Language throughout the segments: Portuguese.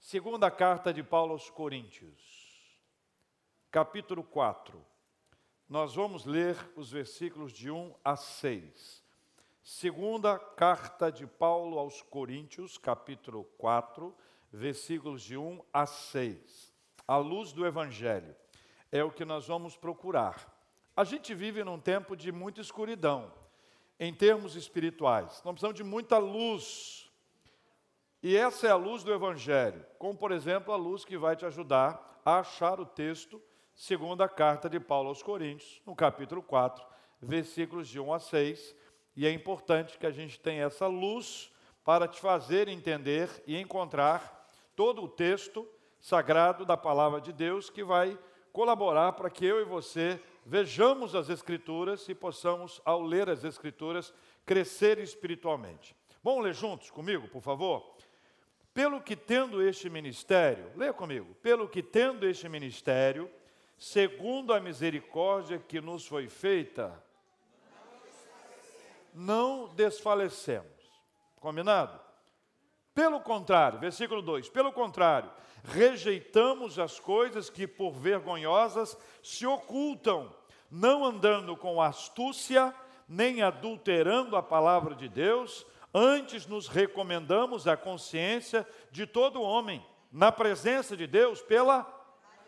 Segunda carta de Paulo aos Coríntios, capítulo 4. Nós vamos ler os versículos de 1 a 6. Segunda carta de Paulo aos Coríntios, capítulo 4, versículos de 1 a 6. A luz do Evangelho é o que nós vamos procurar. A gente vive num tempo de muita escuridão, em termos espirituais. Nós precisamos de muita luz e essa é a luz do Evangelho, como por exemplo a luz que vai te ajudar a achar o texto segundo a carta de Paulo aos Coríntios, no capítulo 4, versículos de 1 a 6. E é importante que a gente tenha essa luz para te fazer entender e encontrar todo o texto sagrado da palavra de Deus que vai colaborar para que eu e você vejamos as Escrituras e possamos, ao ler as Escrituras, crescer espiritualmente. Vamos ler juntos comigo, por favor? Pelo que tendo este ministério, leia comigo, pelo que tendo este ministério, segundo a misericórdia que nos foi feita, não desfalecemos. Combinado? Pelo contrário, versículo 2: pelo contrário, rejeitamos as coisas que por vergonhosas se ocultam, não andando com astúcia, nem adulterando a palavra de Deus, Antes nos recomendamos a consciência de todo homem, na presença de Deus, pela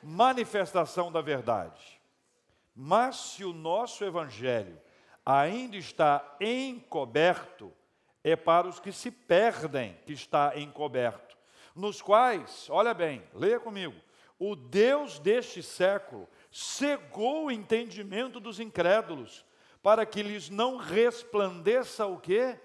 manifestação da verdade. Mas se o nosso evangelho ainda está encoberto, é para os que se perdem que está encoberto, nos quais, olha bem, leia comigo, o Deus deste século cegou o entendimento dos incrédulos, para que lhes não resplandeça o quê?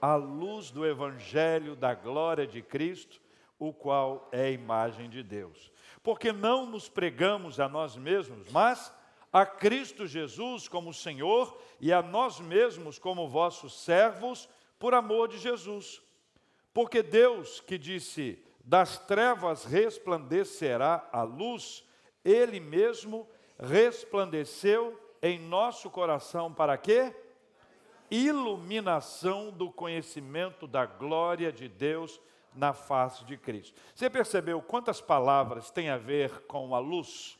A luz do Evangelho da glória de Cristo, o qual é a imagem de Deus. Porque não nos pregamos a nós mesmos, mas a Cristo Jesus como Senhor e a nós mesmos como vossos servos, por amor de Jesus. Porque Deus que disse: das trevas resplandecerá a luz, Ele mesmo resplandeceu em nosso coração para quê? Iluminação do conhecimento da glória de Deus na face de Cristo. Você percebeu quantas palavras têm a ver com a luz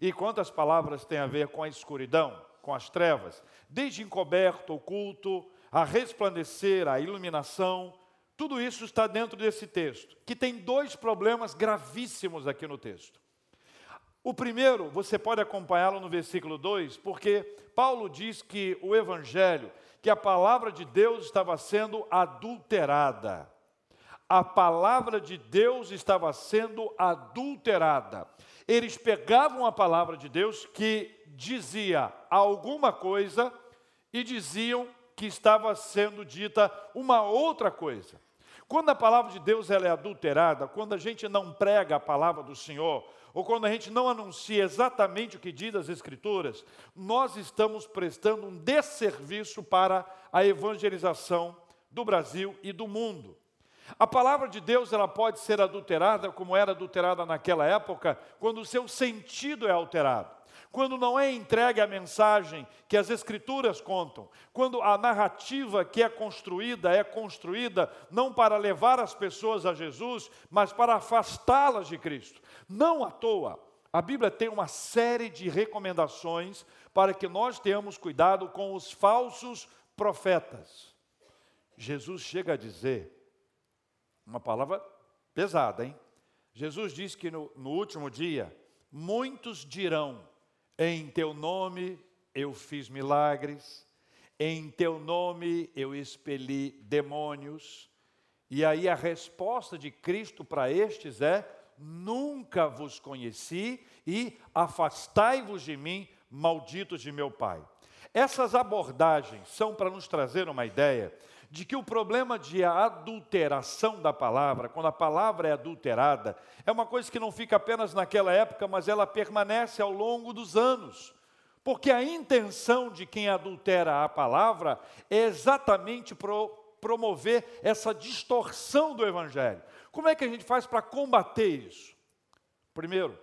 e quantas palavras têm a ver com a escuridão, com as trevas? Desde encoberto, oculto, a resplandecer, a iluminação, tudo isso está dentro desse texto, que tem dois problemas gravíssimos aqui no texto. O primeiro, você pode acompanhá-lo no versículo 2, porque Paulo diz que o evangelho que a palavra de Deus estava sendo adulterada. A palavra de Deus estava sendo adulterada. Eles pegavam a palavra de Deus que dizia alguma coisa e diziam que estava sendo dita uma outra coisa. Quando a palavra de Deus ela é adulterada, quando a gente não prega a palavra do Senhor, ou quando a gente não anuncia exatamente o que diz as Escrituras, nós estamos prestando um desserviço para a evangelização do Brasil e do mundo. A palavra de Deus ela pode ser adulterada como era adulterada naquela época, quando o seu sentido é alterado quando não é entregue a mensagem que as Escrituras contam, quando a narrativa que é construída é construída não para levar as pessoas a Jesus, mas para afastá-las de Cristo. Não à toa, a Bíblia tem uma série de recomendações para que nós tenhamos cuidado com os falsos profetas. Jesus chega a dizer, uma palavra pesada, hein? Jesus diz que no, no último dia, muitos dirão, em teu nome eu fiz milagres, em teu nome eu expeli demônios. E aí a resposta de Cristo para estes é: nunca vos conheci e afastai-vos de mim, malditos de meu Pai. Essas abordagens são para nos trazer uma ideia de que o problema de adulteração da palavra, quando a palavra é adulterada, é uma coisa que não fica apenas naquela época, mas ela permanece ao longo dos anos. Porque a intenção de quem adultera a palavra é exatamente pro, promover essa distorção do evangelho. Como é que a gente faz para combater isso? Primeiro,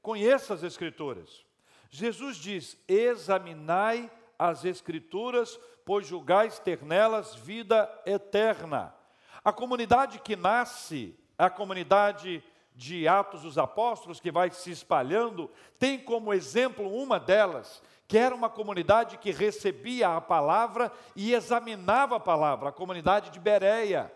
conheça as escrituras. Jesus diz: examinai as Escrituras, pois julgais ter nelas vida eterna. A comunidade que nasce a comunidade de Atos dos Apóstolos, que vai se espalhando, tem como exemplo uma delas, que era uma comunidade que recebia a palavra e examinava a palavra, a comunidade de Bereia.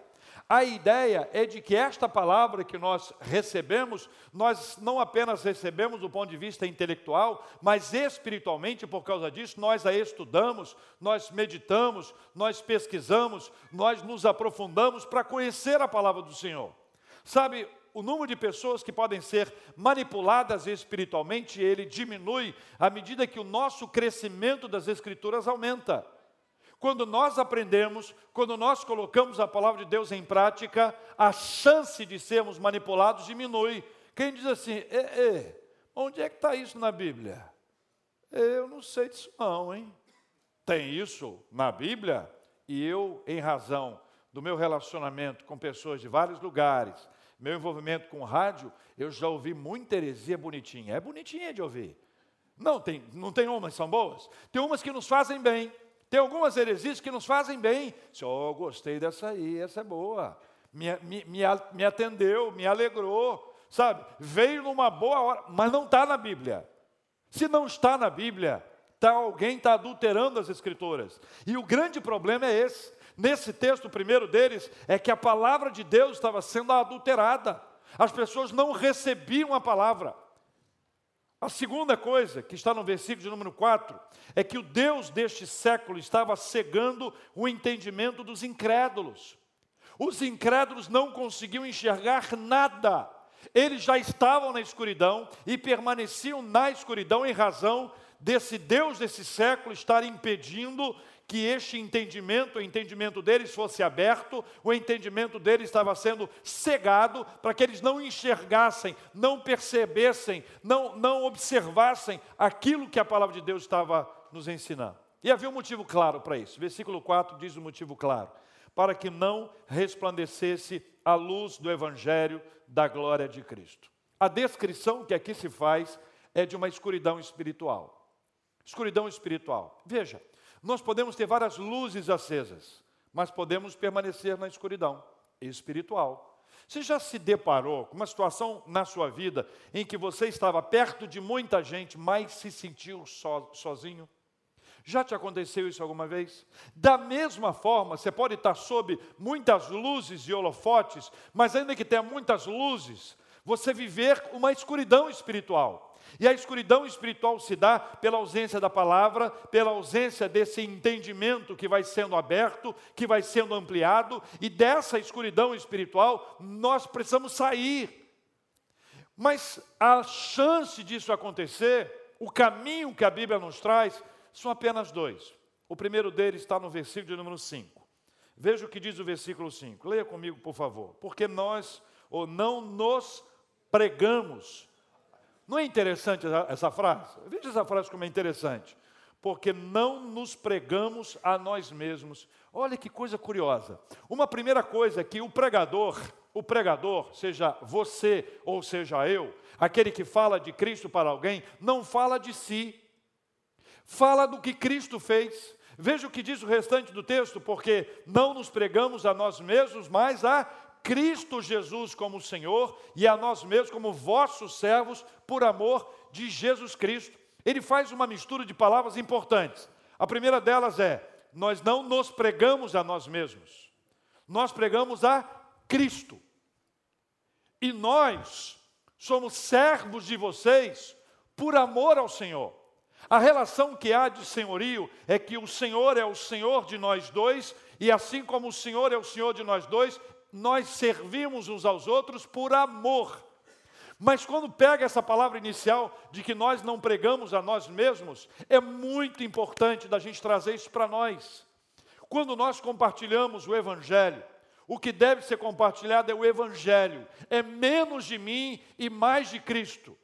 A ideia é de que esta palavra que nós recebemos, nós não apenas recebemos do ponto de vista intelectual, mas espiritualmente, por causa disso, nós a estudamos, nós meditamos, nós pesquisamos, nós nos aprofundamos para conhecer a palavra do Senhor. Sabe, o número de pessoas que podem ser manipuladas espiritualmente, ele diminui à medida que o nosso crescimento das escrituras aumenta. Quando nós aprendemos, quando nós colocamos a palavra de Deus em prática, a chance de sermos manipulados diminui. Quem diz assim, onde é que está isso na Bíblia? Eu não sei disso não, hein? Tem isso na Bíblia? E eu, em razão do meu relacionamento com pessoas de vários lugares, meu envolvimento com rádio, eu já ouvi muita heresia bonitinha. É bonitinha de ouvir. Não tem, não tem umas que são boas? Tem umas que nos fazem bem. Tem algumas heresias que nos fazem bem. Oh, gostei dessa aí, essa é boa. Me, me, me, me atendeu, me alegrou, sabe? Veio numa boa hora, mas não está na Bíblia. Se não está na Bíblia, tá, alguém está adulterando as Escrituras. E o grande problema é esse. Nesse texto, o primeiro deles é que a palavra de Deus estava sendo adulterada. As pessoas não recebiam a palavra. A segunda coisa, que está no versículo de número 4, é que o Deus deste século estava cegando o entendimento dos incrédulos. Os incrédulos não conseguiam enxergar nada. Eles já estavam na escuridão e permaneciam na escuridão em razão desse Deus desse século estar impedindo que este entendimento, o entendimento deles fosse aberto, o entendimento deles estava sendo cegado para que eles não enxergassem, não percebessem, não, não observassem aquilo que a palavra de Deus estava nos ensinando. E havia um motivo claro para isso. Versículo 4 diz o motivo claro: para que não resplandecesse a luz do evangelho da glória de Cristo. A descrição que aqui se faz é de uma escuridão espiritual. Escuridão espiritual. Veja, nós podemos ter várias luzes acesas, mas podemos permanecer na escuridão espiritual. Você já se deparou com uma situação na sua vida em que você estava perto de muita gente, mas se sentiu so, sozinho? Já te aconteceu isso alguma vez? Da mesma forma, você pode estar sob muitas luzes e holofotes, mas ainda que tenha muitas luzes, você viver uma escuridão espiritual. E a escuridão espiritual se dá pela ausência da palavra, pela ausência desse entendimento que vai sendo aberto, que vai sendo ampliado, e dessa escuridão espiritual nós precisamos sair. Mas a chance disso acontecer, o caminho que a Bíblia nos traz, são apenas dois. O primeiro deles está no versículo de número 5. Veja o que diz o versículo 5. Leia comigo, por favor. Porque nós ou não nos pregamos não é interessante essa frase? Veja essa frase como é interessante. Porque não nos pregamos a nós mesmos. Olha que coisa curiosa. Uma primeira coisa é que o pregador, o pregador, seja você ou seja eu, aquele que fala de Cristo para alguém, não fala de si. Fala do que Cristo fez. Veja o que diz o restante do texto, porque não nos pregamos a nós mesmos, mas a Cristo Jesus como Senhor e a nós mesmos como vossos servos por amor de Jesus Cristo. Ele faz uma mistura de palavras importantes. A primeira delas é: nós não nos pregamos a nós mesmos, nós pregamos a Cristo. E nós somos servos de vocês por amor ao Senhor. A relação que há de senhorio é que o Senhor é o Senhor de nós dois, e assim como o Senhor é o Senhor de nós dois, nós servimos uns aos outros por amor. Mas quando pega essa palavra inicial de que nós não pregamos a nós mesmos, é muito importante da gente trazer isso para nós. Quando nós compartilhamos o Evangelho, o que deve ser compartilhado é o Evangelho, é menos de mim e mais de Cristo.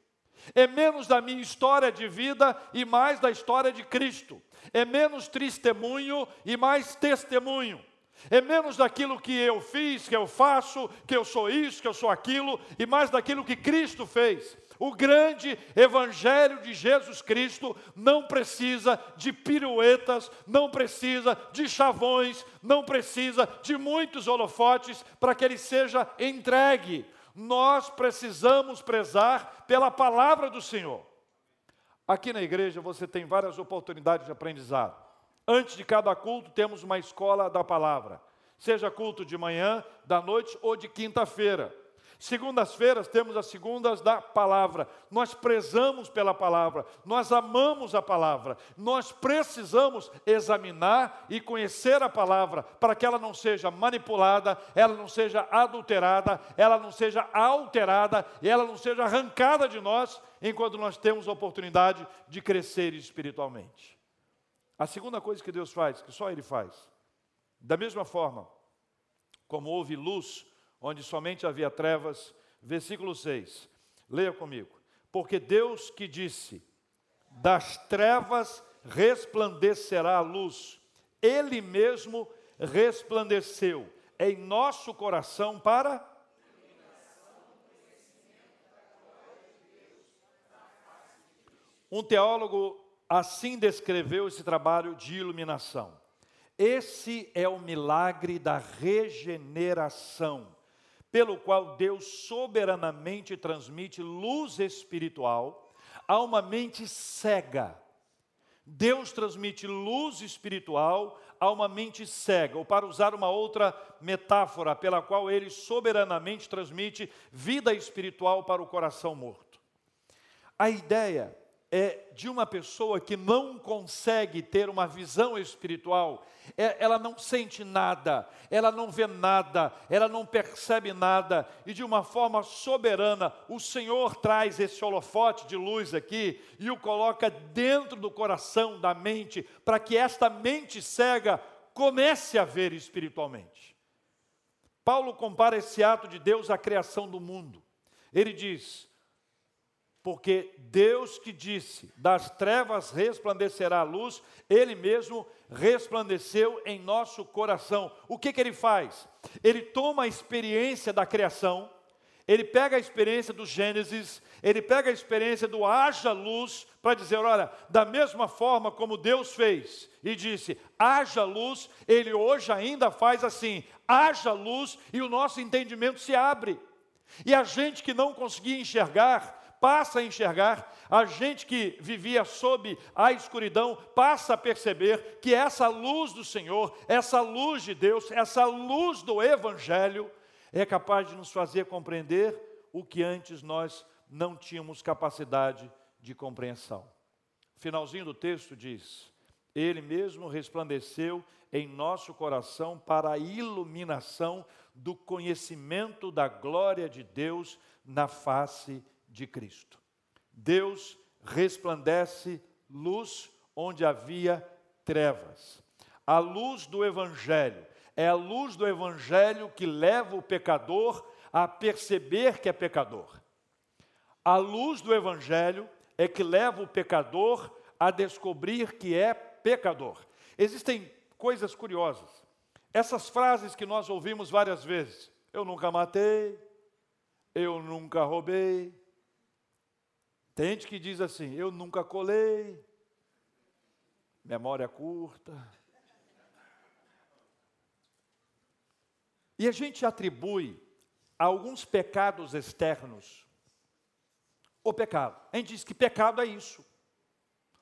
É menos da minha história de vida e mais da história de Cristo. É menos testemunho e mais testemunho. É menos daquilo que eu fiz, que eu faço, que eu sou isso, que eu sou aquilo, e mais daquilo que Cristo fez. O grande evangelho de Jesus Cristo não precisa de piruetas, não precisa de chavões, não precisa de muitos holofotes para que ele seja entregue. Nós precisamos prezar pela palavra do Senhor. Aqui na igreja você tem várias oportunidades de aprendizado. Antes de cada culto, temos uma escola da palavra, seja culto de manhã, da noite ou de quinta-feira. Segundas-feiras temos as segundas da palavra. Nós prezamos pela palavra, nós amamos a palavra, nós precisamos examinar e conhecer a palavra para que ela não seja manipulada, ela não seja adulterada, ela não seja alterada e ela não seja arrancada de nós enquanto nós temos a oportunidade de crescer espiritualmente. A segunda coisa que Deus faz, que só Ele faz, da mesma forma como houve luz onde somente havia trevas. Versículo 6, leia comigo. Porque Deus que disse: das trevas resplandecerá a luz, Ele mesmo resplandeceu em nosso coração para. Um teólogo assim descreveu esse trabalho de iluminação. Esse é o milagre da regeneração pelo qual Deus soberanamente transmite luz espiritual a uma mente cega. Deus transmite luz espiritual a uma mente cega, ou para usar uma outra metáfora, pela qual ele soberanamente transmite vida espiritual para o coração morto. A ideia é, de uma pessoa que não consegue ter uma visão espiritual, é, ela não sente nada, ela não vê nada, ela não percebe nada, e de uma forma soberana, o Senhor traz esse holofote de luz aqui e o coloca dentro do coração, da mente, para que esta mente cega comece a ver espiritualmente. Paulo compara esse ato de Deus à criação do mundo. Ele diz: porque Deus que disse: das trevas resplandecerá a luz, Ele mesmo resplandeceu em nosso coração. O que, que Ele faz? Ele toma a experiência da criação, ele pega a experiência do Gênesis, ele pega a experiência do haja luz, para dizer: olha, da mesma forma como Deus fez e disse: haja luz, ele hoje ainda faz assim: haja luz, e o nosso entendimento se abre. E a gente que não conseguia enxergar, passa a enxergar, a gente que vivia sob a escuridão passa a perceber que essa luz do Senhor, essa luz de Deus, essa luz do Evangelho é capaz de nos fazer compreender o que antes nós não tínhamos capacidade de compreensão. Finalzinho do texto diz: Ele mesmo resplandeceu em nosso coração para a iluminação do conhecimento da glória de Deus na face de Cristo. Deus resplandece luz onde havia trevas. A luz do Evangelho é a luz do Evangelho que leva o pecador a perceber que é pecador. A luz do Evangelho é que leva o pecador a descobrir que é pecador. Existem coisas curiosas. Essas frases que nós ouvimos várias vezes: eu nunca matei, eu nunca roubei, tem gente que diz assim: eu nunca colei, memória curta. E a gente atribui a alguns pecados externos o pecado. A gente diz que pecado é isso.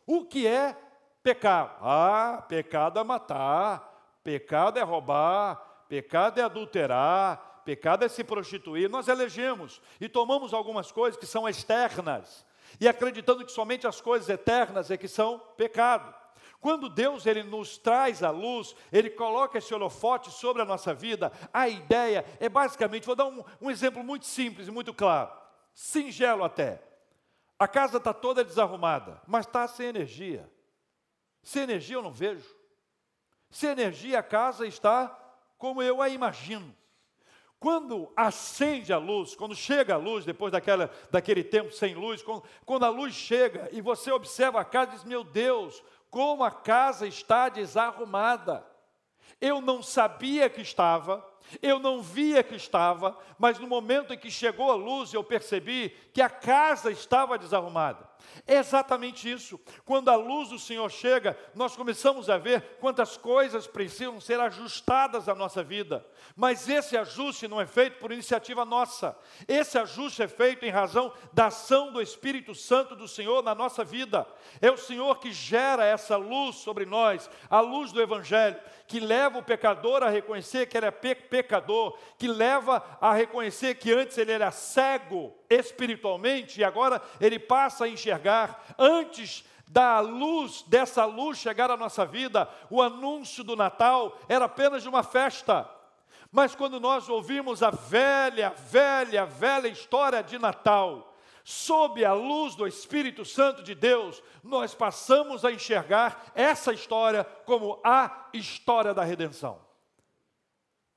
O que é pecado? Ah, pecado é matar, pecado é roubar, pecado é adulterar, pecado é se prostituir. Nós elegemos e tomamos algumas coisas que são externas e acreditando que somente as coisas eternas é que são pecado. Quando Deus ele nos traz a luz, ele coloca esse holofote sobre a nossa vida, a ideia é basicamente, vou dar um, um exemplo muito simples e muito claro, singelo até. A casa está toda desarrumada, mas está sem energia. Sem energia eu não vejo. Sem energia a casa está como eu a imagino. Quando acende a luz, quando chega a luz, depois daquela, daquele tempo sem luz, quando, quando a luz chega e você observa a casa, diz: Meu Deus, como a casa está desarrumada. Eu não sabia que estava, Eu não via que estava, mas no momento em que chegou a luz, eu percebi que a casa estava desarrumada. É exatamente isso. Quando a luz do Senhor chega, nós começamos a ver quantas coisas precisam ser ajustadas à nossa vida. Mas esse ajuste não é feito por iniciativa nossa. Esse ajuste é feito em razão da ação do Espírito Santo do Senhor na nossa vida. É o Senhor que gera essa luz sobre nós, a luz do Evangelho, que leva o pecador a reconhecer que ele é pe pecador, que leva a reconhecer que antes ele era cego espiritualmente e agora ele passa a enxergar antes da luz, dessa luz chegar à nossa vida, o anúncio do Natal era apenas uma festa. Mas quando nós ouvimos a velha, velha, velha história de Natal, sob a luz do Espírito Santo de Deus, nós passamos a enxergar essa história como a história da redenção.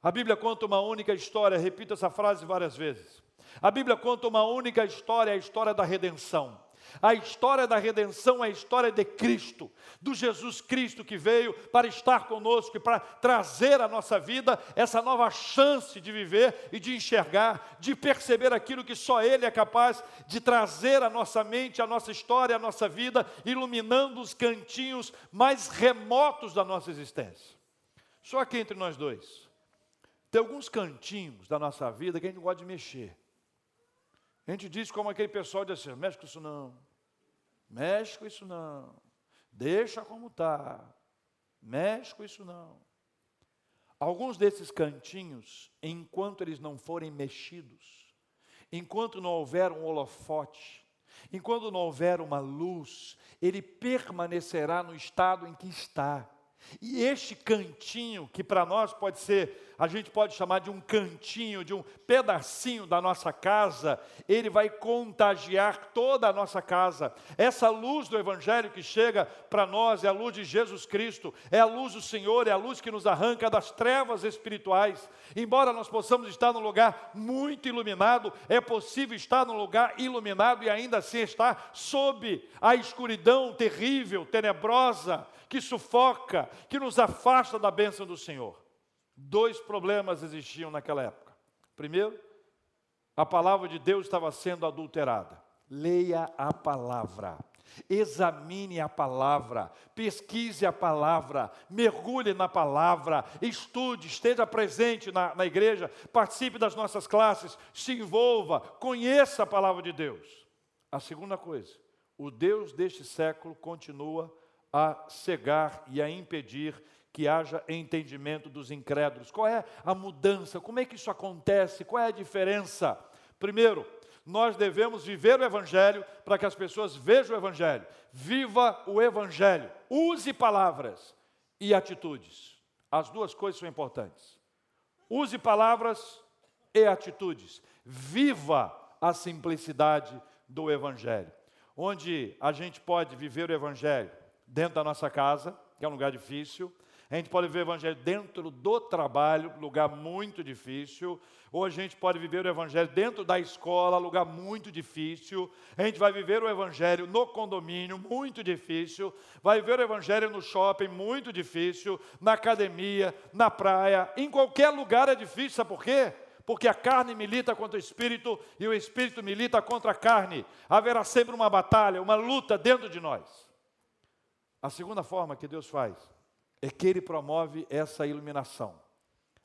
A Bíblia conta uma única história, repito essa frase várias vezes. A Bíblia conta uma única história, a história da redenção. A história da redenção é a história de Cristo, do Jesus Cristo que veio para estar conosco e para trazer à nossa vida essa nova chance de viver e de enxergar, de perceber aquilo que só Ele é capaz de trazer à nossa mente, à nossa história, à nossa vida, iluminando os cantinhos mais remotos da nossa existência. Só aqui entre nós dois. Tem alguns cantinhos da nossa vida que a gente gosta de mexer. A gente diz como aquele pessoal diz assim: mexe com isso não, mexe com isso não, deixa como está, mexe com isso não. Alguns desses cantinhos, enquanto eles não forem mexidos, enquanto não houver um holofote, enquanto não houver uma luz, ele permanecerá no estado em que está. E este cantinho, que para nós pode ser, a gente pode chamar de um cantinho, de um pedacinho da nossa casa, ele vai contagiar toda a nossa casa. Essa luz do Evangelho que chega para nós é a luz de Jesus Cristo, é a luz do Senhor, é a luz que nos arranca das trevas espirituais. Embora nós possamos estar num lugar muito iluminado, é possível estar num lugar iluminado e ainda assim estar sob a escuridão terrível, tenebrosa que sufoca, que nos afasta da bênção do Senhor. Dois problemas existiam naquela época. Primeiro, a palavra de Deus estava sendo adulterada. Leia a palavra. Examine a palavra, pesquise a palavra, mergulhe na palavra, estude, esteja presente na, na igreja, participe das nossas classes, se envolva, conheça a palavra de Deus. A segunda coisa, o Deus deste século continua a cegar e a impedir que haja entendimento dos incrédulos. Qual é a mudança? Como é que isso acontece? Qual é a diferença? Primeiro, nós devemos viver o Evangelho para que as pessoas vejam o Evangelho. Viva o Evangelho. Use palavras e atitudes. As duas coisas são importantes. Use palavras e atitudes. Viva a simplicidade do Evangelho. Onde a gente pode viver o Evangelho dentro da nossa casa, que é um lugar difícil. A gente pode viver o Evangelho dentro do trabalho, lugar muito difícil. Ou a gente pode viver o Evangelho dentro da escola, lugar muito difícil. A gente vai viver o Evangelho no condomínio, muito difícil. Vai viver o Evangelho no shopping, muito difícil. Na academia, na praia, em qualquer lugar é difícil. Sabe por quê? Porque a carne milita contra o espírito e o espírito milita contra a carne. Haverá sempre uma batalha, uma luta dentro de nós. A segunda forma que Deus faz é que Ele promove essa iluminação.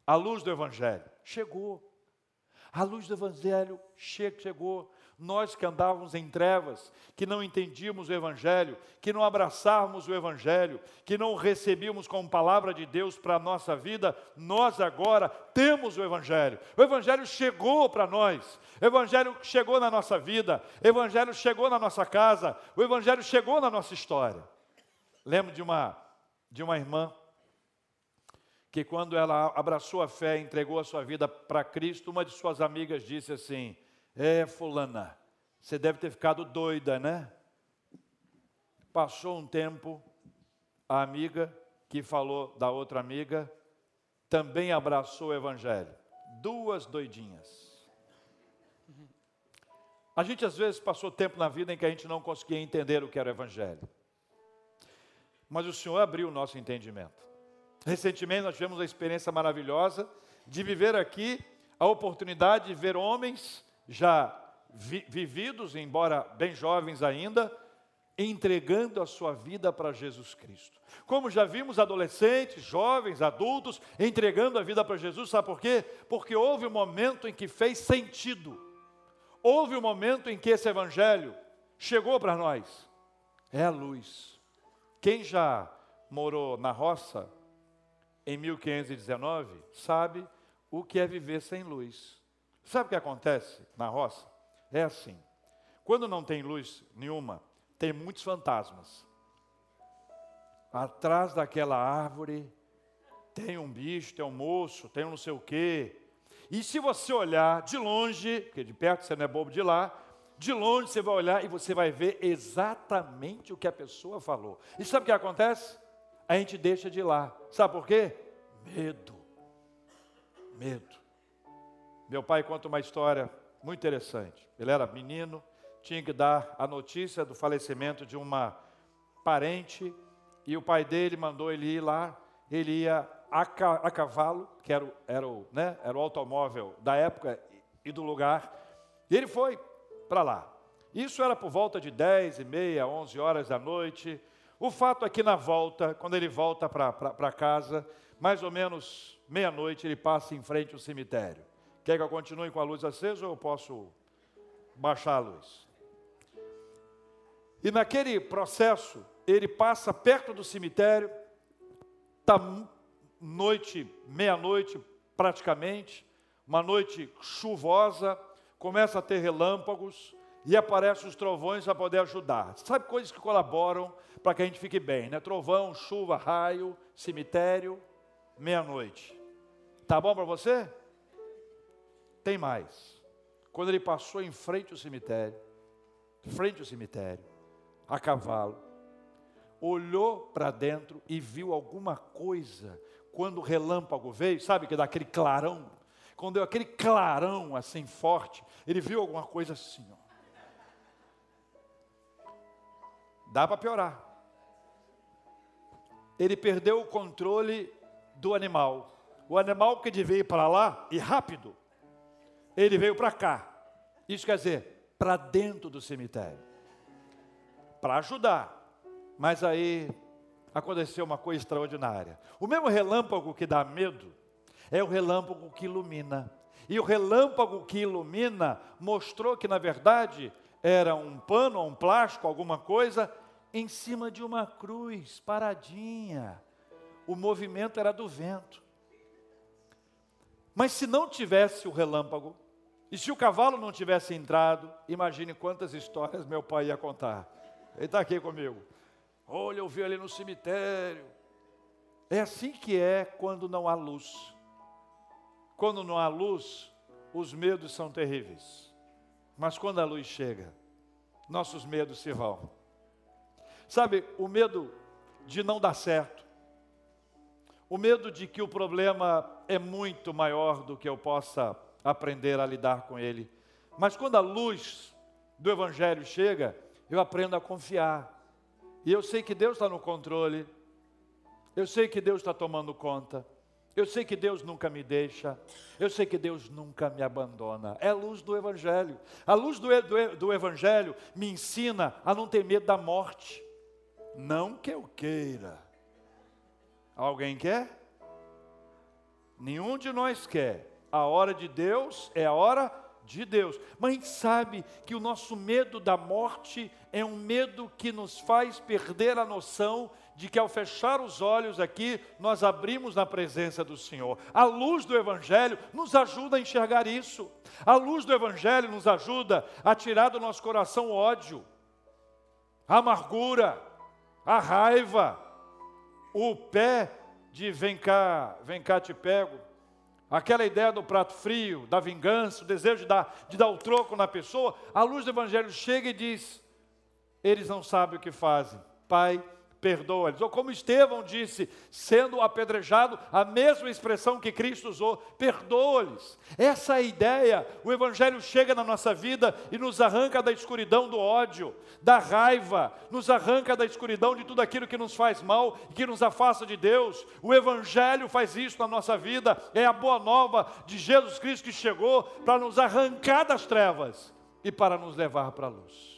A luz do Evangelho chegou. A luz do Evangelho chegou. Nós que andávamos em trevas, que não entendíamos o Evangelho, que não abraçávamos o Evangelho, que não recebíamos como palavra de Deus para a nossa vida, nós agora temos o Evangelho. O Evangelho chegou para nós, o Evangelho chegou na nossa vida, o Evangelho chegou na nossa casa, o Evangelho chegou na nossa história. Lembro de uma, de uma irmã que, quando ela abraçou a fé entregou a sua vida para Cristo, uma de suas amigas disse assim: É, Fulana, você deve ter ficado doida, né? Passou um tempo, a amiga que falou da outra amiga também abraçou o Evangelho. Duas doidinhas. A gente às vezes passou tempo na vida em que a gente não conseguia entender o que era o Evangelho mas o Senhor abriu o nosso entendimento. Recentemente nós tivemos uma experiência maravilhosa de viver aqui a oportunidade de ver homens já vi vividos, embora bem jovens ainda, entregando a sua vida para Jesus Cristo. Como já vimos adolescentes, jovens, adultos entregando a vida para Jesus, sabe por quê? Porque houve um momento em que fez sentido. Houve um momento em que esse evangelho chegou para nós. É a luz. Quem já morou na roça em 1519 sabe o que é viver sem luz. Sabe o que acontece na roça? É assim. Quando não tem luz nenhuma, tem muitos fantasmas. Atrás daquela árvore tem um bicho, tem um moço, tem um não sei o quê. E se você olhar de longe, porque de perto você não é bobo de lá, de longe você vai olhar e você vai ver exatamente o que a pessoa falou. E sabe o que acontece? A gente deixa de ir lá. Sabe por quê? Medo. Medo. Meu pai conta uma história muito interessante. Ele era menino, tinha que dar a notícia do falecimento de uma parente e o pai dele mandou ele ir lá. Ele ia a, ca a cavalo, que era o, era, o, né, era o automóvel da época e do lugar. E ele foi para lá. Isso era por volta de 10 e meia, 11 horas da noite. O fato é que na volta, quando ele volta para casa, mais ou menos meia-noite, ele passa em frente ao cemitério. Quer que eu continue com a luz acesa ou eu posso baixar a luz? E naquele processo, ele passa perto do cemitério, está noite, meia-noite praticamente, uma noite chuvosa, começa a ter relâmpagos e aparecem os trovões para poder ajudar. Sabe coisas que colaboram para que a gente fique bem, né? Trovão, chuva, raio, cemitério, meia-noite. Tá bom para você? Tem mais. Quando ele passou em frente ao cemitério, frente ao cemitério, a cavalo, olhou para dentro e viu alguma coisa. Quando o relâmpago veio, sabe que dá aquele clarão? Quando deu aquele clarão assim forte, ele viu alguma coisa assim. Ó. Dá para piorar. Ele perdeu o controle do animal. O animal que devia ir para lá e rápido, ele veio para cá. Isso quer dizer, para dentro do cemitério para ajudar. Mas aí aconteceu uma coisa extraordinária. O mesmo relâmpago que dá medo é o relâmpago que ilumina. E o relâmpago que ilumina mostrou que, na verdade, era um pano, um plástico, alguma coisa, em cima de uma cruz, paradinha. O movimento era do vento. Mas se não tivesse o relâmpago, e se o cavalo não tivesse entrado, imagine quantas histórias meu pai ia contar. Ele está aqui comigo. Olha, eu vi ali no cemitério. É assim que é quando não há luz. Quando não há luz, os medos são terríveis. Mas quando a luz chega, nossos medos se vão. Sabe, o medo de não dar certo, o medo de que o problema é muito maior do que eu possa aprender a lidar com ele. Mas quando a luz do Evangelho chega, eu aprendo a confiar. E eu sei que Deus está no controle. Eu sei que Deus está tomando conta. Eu sei que Deus nunca me deixa. Eu sei que Deus nunca me abandona. É a luz do Evangelho. A luz do, do, do Evangelho me ensina a não ter medo da morte. Não que eu queira. Alguém quer? Nenhum de nós quer. A hora de Deus é a hora de Deus. Mas a gente sabe que o nosso medo da morte é um medo que nos faz perder a noção de que ao fechar os olhos aqui, nós abrimos na presença do Senhor. A luz do Evangelho nos ajuda a enxergar isso. A luz do Evangelho nos ajuda a tirar do nosso coração o ódio, a amargura, a raiva, o pé de vem cá, vem cá te pego aquela ideia do prato frio, da vingança, o desejo de dar, de dar o troco na pessoa, a luz do Evangelho chega e diz: eles não sabem o que fazem. Pai, perdoa-lhes. Ou como Estevão disse, sendo apedrejado, a mesma expressão que Cristo usou, perdoa-lhes. Essa é a ideia. O Evangelho chega na nossa vida e nos arranca da escuridão do ódio, da raiva, nos arranca da escuridão de tudo aquilo que nos faz mal e que nos afasta de Deus. O Evangelho faz isso na nossa vida. É a boa nova de Jesus Cristo que chegou para nos arrancar das trevas e para nos levar para a luz.